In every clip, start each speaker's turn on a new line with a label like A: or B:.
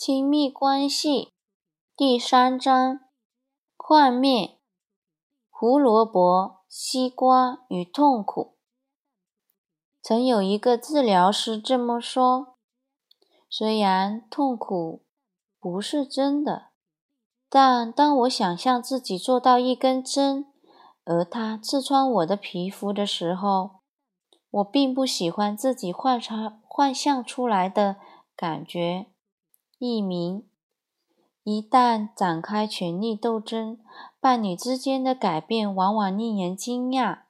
A: 亲密关系第三章：幻灭。胡萝卜、西瓜与痛苦。曾有一个治疗师这么说：“虽然痛苦不是真的，但当我想象自己做到一根针，而它刺穿我的皮肤的时候，我并不喜欢自己幻想幻象出来的感觉。”一名，一旦展开权力斗争，伴侣之间的改变往往令人惊讶。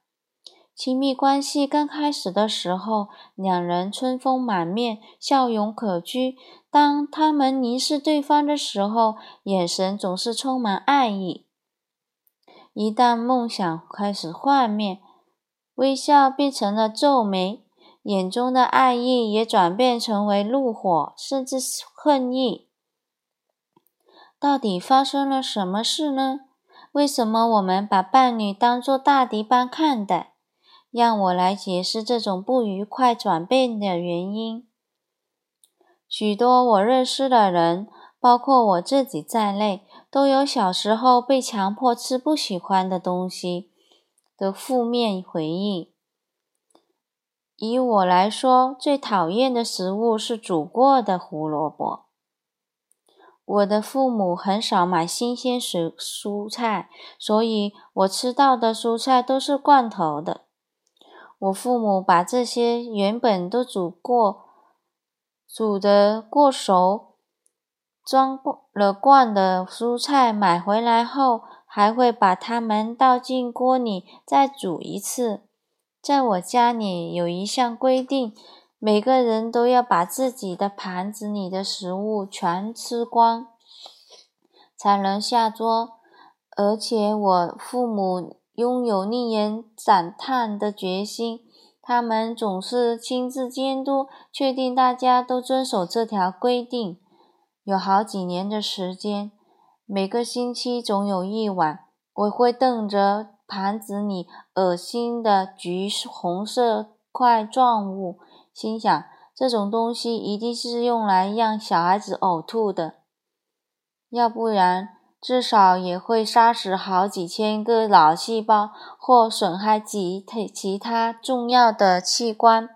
A: 亲密关系刚开始的时候，两人春风满面，笑容可掬；当他们凝视对方的时候，眼神总是充满爱意。一旦梦想开始幻灭，微笑变成了皱眉。眼中的爱意也转变成为怒火，甚至恨意。到底发生了什么事呢？为什么我们把伴侣当作大敌般看待？让我来解释这种不愉快转变的原因。许多我认识的人，包括我自己在内，都有小时候被强迫吃不喜欢的东西的负面回忆。以我来说，最讨厌的食物是煮过的胡萝卜。我的父母很少买新鲜蔬蔬菜，所以我吃到的蔬菜都是罐头的。我父母把这些原本都煮过、煮的过熟、装了罐的蔬菜买回来后，还会把它们倒进锅里再煮一次。在我家里有一项规定，每个人都要把自己的盘子里的食物全吃光，才能下桌。而且我父母拥有令人赞叹的决心，他们总是亲自监督，确定大家都遵守这条规定。有好几年的时间，每个星期总有一晚，我会瞪着。盘子里恶心的橘红色块状物，心想这种东西一定是用来让小孩子呕吐的，要不然至少也会杀死好几千个脑细胞或损害其其他重要的器官。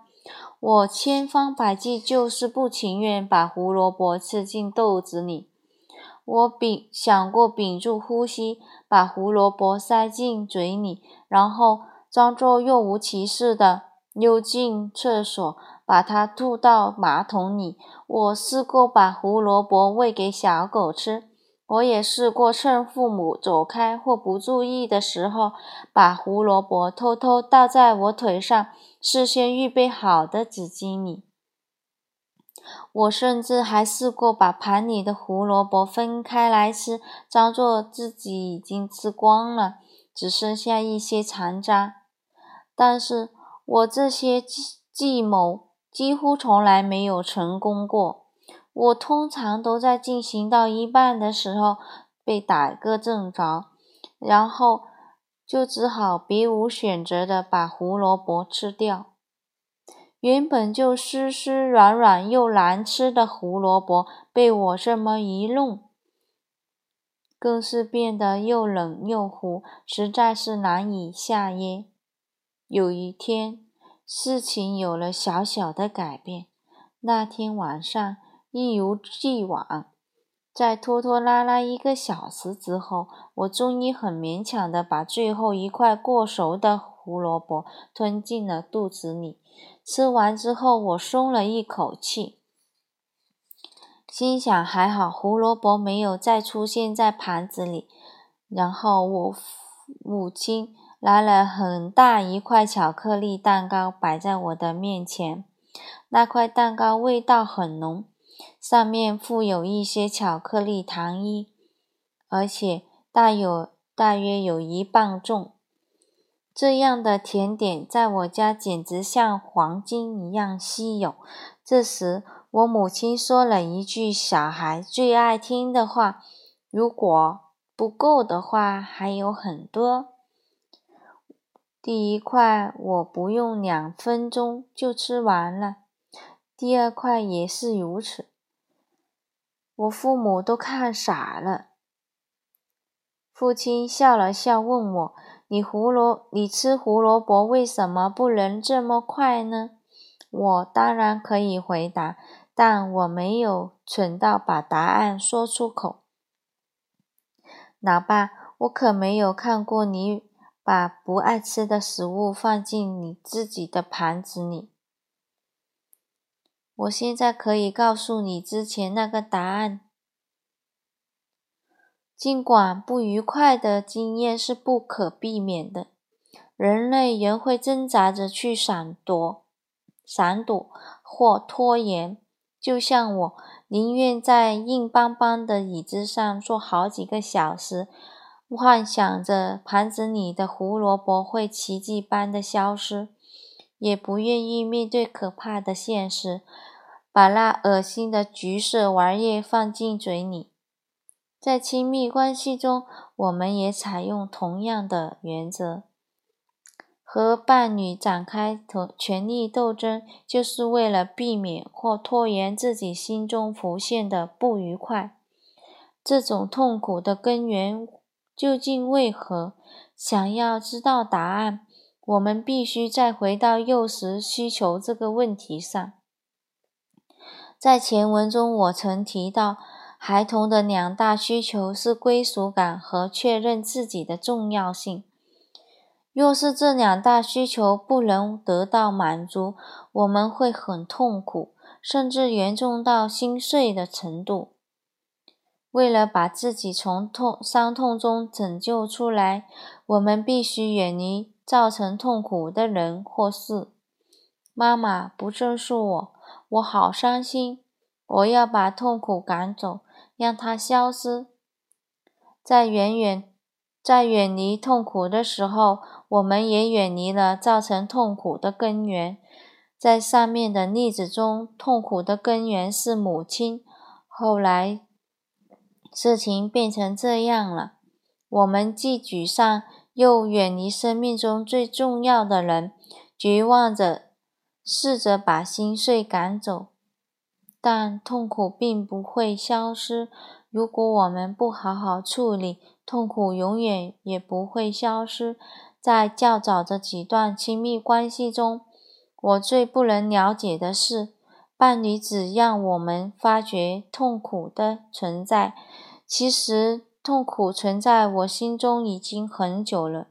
A: 我千方百计就是不情愿把胡萝卜吃进豆子里。我屏想过屏住呼吸，把胡萝卜塞进嘴里，然后装作若无其事的溜进厕所，把它吐到马桶里。我试过把胡萝卜喂给小狗吃，我也试过趁父母走开或不注意的时候，把胡萝卜偷偷倒在我腿上事先预备好的纸巾里。我甚至还试过把盘里的胡萝卜分开来吃，装作自己已经吃光了，只剩下一些残渣。但是我这些计计谋几乎从来没有成功过。我通常都在进行到一半的时候被打个正着，然后就只好别无选择的把胡萝卜吃掉。原本就湿湿软软又难吃的胡萝卜，被我这么一弄，更是变得又冷又糊，实在是难以下咽。有一天，事情有了小小的改变。那天晚上，一如既往，在拖拖拉拉一个小时之后，我终于很勉强的把最后一块过熟的胡萝卜吞进了肚子里。吃完之后，我松了一口气，心想还好胡萝卜没有再出现在盘子里。然后我母亲拿了很大一块巧克力蛋糕摆在我的面前，那块蛋糕味道很浓，上面附有一些巧克力糖衣，而且大有大约有一磅重。这样的甜点在我家简直像黄金一样稀有。这时，我母亲说了一句小孩最爱听的话：“如果不够的话，还有很多。”第一块我不用两分钟就吃完了，第二块也是如此。我父母都看傻了。父亲笑了笑，问我：“你胡萝，你吃胡萝卜为什么不能这么快呢？”我当然可以回答，但我没有蠢到把答案说出口。老爸，我可没有看过你把不爱吃的食物放进你自己的盘子里。我现在可以告诉你之前那个答案。尽管不愉快的经验是不可避免的，人类仍会挣扎着去闪躲、闪躲或拖延。就像我宁愿在硬邦邦的椅子上坐好几个小时，幻想着盘子里的胡萝卜会奇迹般的消失。也不愿意面对可怕的现实，把那恶心的橘色玩意放进嘴里。在亲密关系中，我们也采用同样的原则。和伴侣展开权力斗争，就是为了避免或拖延自己心中浮现的不愉快。这种痛苦的根源究竟为何？想要知道答案。我们必须再回到幼时需求这个问题上。在前文中，我曾提到，孩童的两大需求是归属感和确认自己的重要性。若是这两大需求不能得到满足，我们会很痛苦，甚至严重到心碎的程度。为了把自己从痛伤痛中拯救出来，我们必须远离。造成痛苦的人或事，妈妈不正视我，我好伤心。我要把痛苦赶走，让它消失。在远远在远离痛苦的时候，我们也远离了造成痛苦的根源。在上面的例子中，痛苦的根源是母亲。后来，事情变成这样了，我们既沮丧。又远离生命中最重要的人，绝望着试着把心碎赶走，但痛苦并不会消失。如果我们不好好处理，痛苦永远也不会消失。在较早的几段亲密关系中，我最不能了解的是，伴侣只让我们发觉痛苦的存在，其实。痛苦存在我心中已经很久了，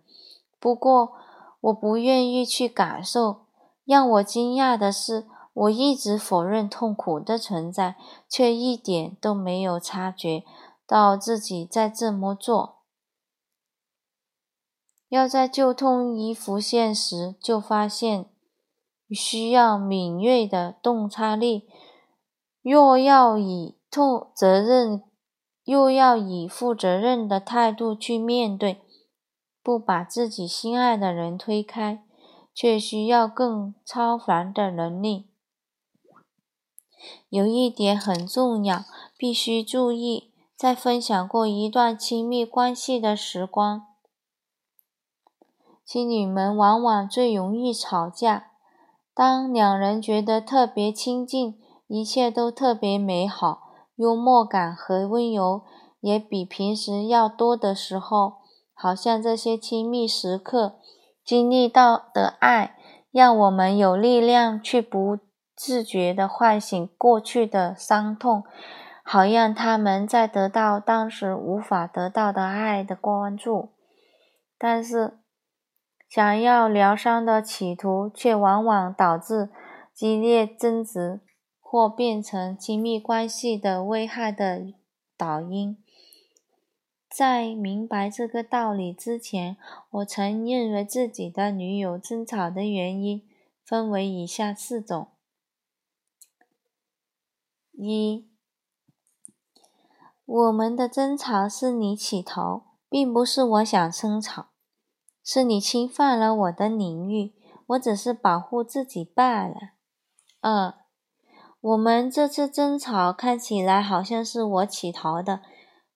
A: 不过我不愿意去感受。让我惊讶的是，我一直否认痛苦的存在，却一点都没有察觉到自己在这么做。要在旧痛一浮现时就发现，需要敏锐的洞察力。若要以痛责任。又要以负责任的态度去面对，不把自己心爱的人推开，却需要更超凡的能力。有一点很重要，必须注意：在分享过一段亲密关系的时光，情侣们往往最容易吵架。当两人觉得特别亲近，一切都特别美好。幽默感和温柔也比平时要多的时候，好像这些亲密时刻经历到的爱，让我们有力量去不自觉地唤醒过去的伤痛，好让他们在得到当时无法得到的爱的关注。但是，想要疗伤的企图却往往导致激烈争执。或变成亲密关系的危害的导因。在明白这个道理之前，我曾认为自己的女友争吵的原因分为以下四种：一、我们的争吵是你起头，并不是我想争吵，是你侵犯了我的领域，我只是保护自己罢了。二、我们这次争吵看起来好像是我起头的，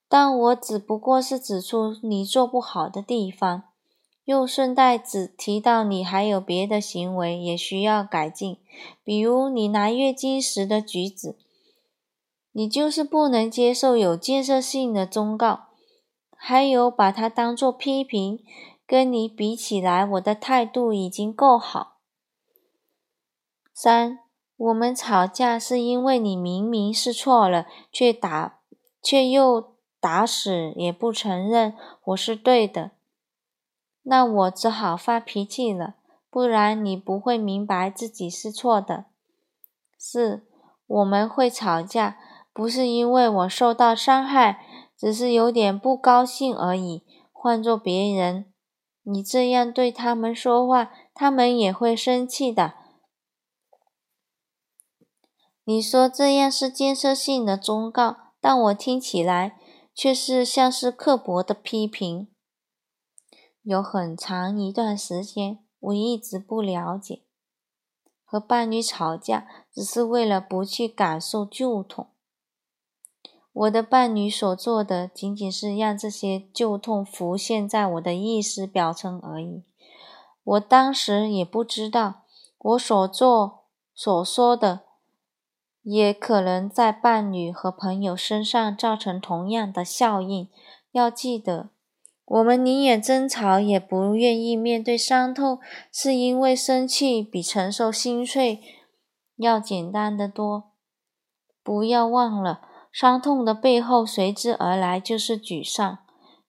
A: 但我只不过是指出你做不好的地方，又顺带指提到你还有别的行为也需要改进，比如你拿月经时的举止。你就是不能接受有建设性的忠告，还有把它当做批评。跟你比起来，我的态度已经够好。三，我们吵架是因为你明明是错了，却打，却又打死也不承认我是对的，那我只好发脾气了，不然你不会明白自己是错的。四，我们会吵架，不是因为我受到伤害，只是有点不高兴而已。换做别人。你这样对他们说话，他们也会生气的。你说这样是建设性的忠告，但我听起来却是像是刻薄的批评。有很长一段时间，我一直不了解，和伴侣吵架只是为了不去感受旧痛。我的伴侣所做的，仅仅是让这些旧痛浮现在我的意识表层而已。我当时也不知道，我所做所说的，也可能在伴侣和朋友身上造成同样的效应。要记得，我们宁愿争吵，也不愿意面对伤痛，是因为生气比承受心碎要简单的多。不要忘了。伤痛的背后随之而来就是沮丧。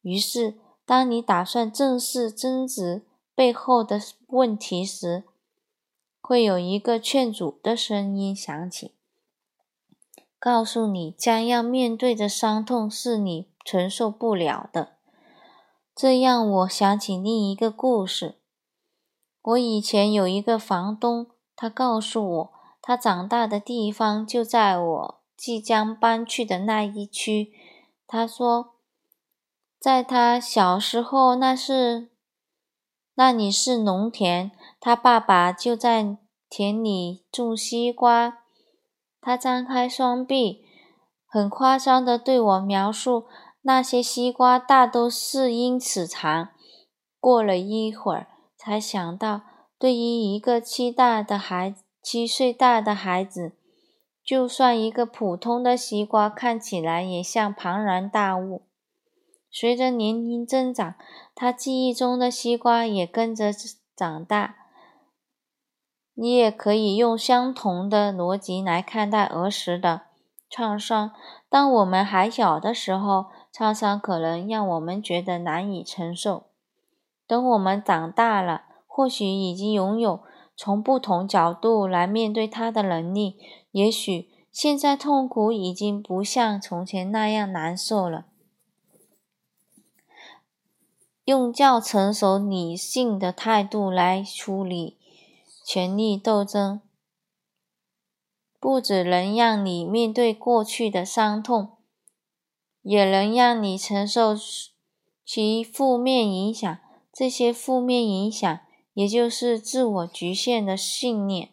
A: 于是，当你打算正视争执背后的问题时，会有一个劝阻的声音响起，告诉你将要面对的伤痛是你承受不了的。这让我想起另一个故事。我以前有一个房东，他告诉我，他长大的地方就在我。即将搬去的那一区，他说，在他小时候，那是那里是农田，他爸爸就在田里种西瓜。他张开双臂，很夸张的对我描述，那些西瓜大都是英尺长。过了一会儿，才想到，对于一个七大的孩七岁大的孩子。就算一个普通的西瓜看起来也像庞然大物。随着年龄增长，他记忆中的西瓜也跟着长大。你也可以用相同的逻辑来看待儿时的创伤。当我们还小的时候，创伤可能让我们觉得难以承受。等我们长大了，或许已经拥有从不同角度来面对它的能力。也许现在痛苦已经不像从前那样难受了。用较成熟理性的态度来处理权力斗争，不只能让你面对过去的伤痛，也能让你承受其负面影响。这些负面影响，也就是自我局限的信念。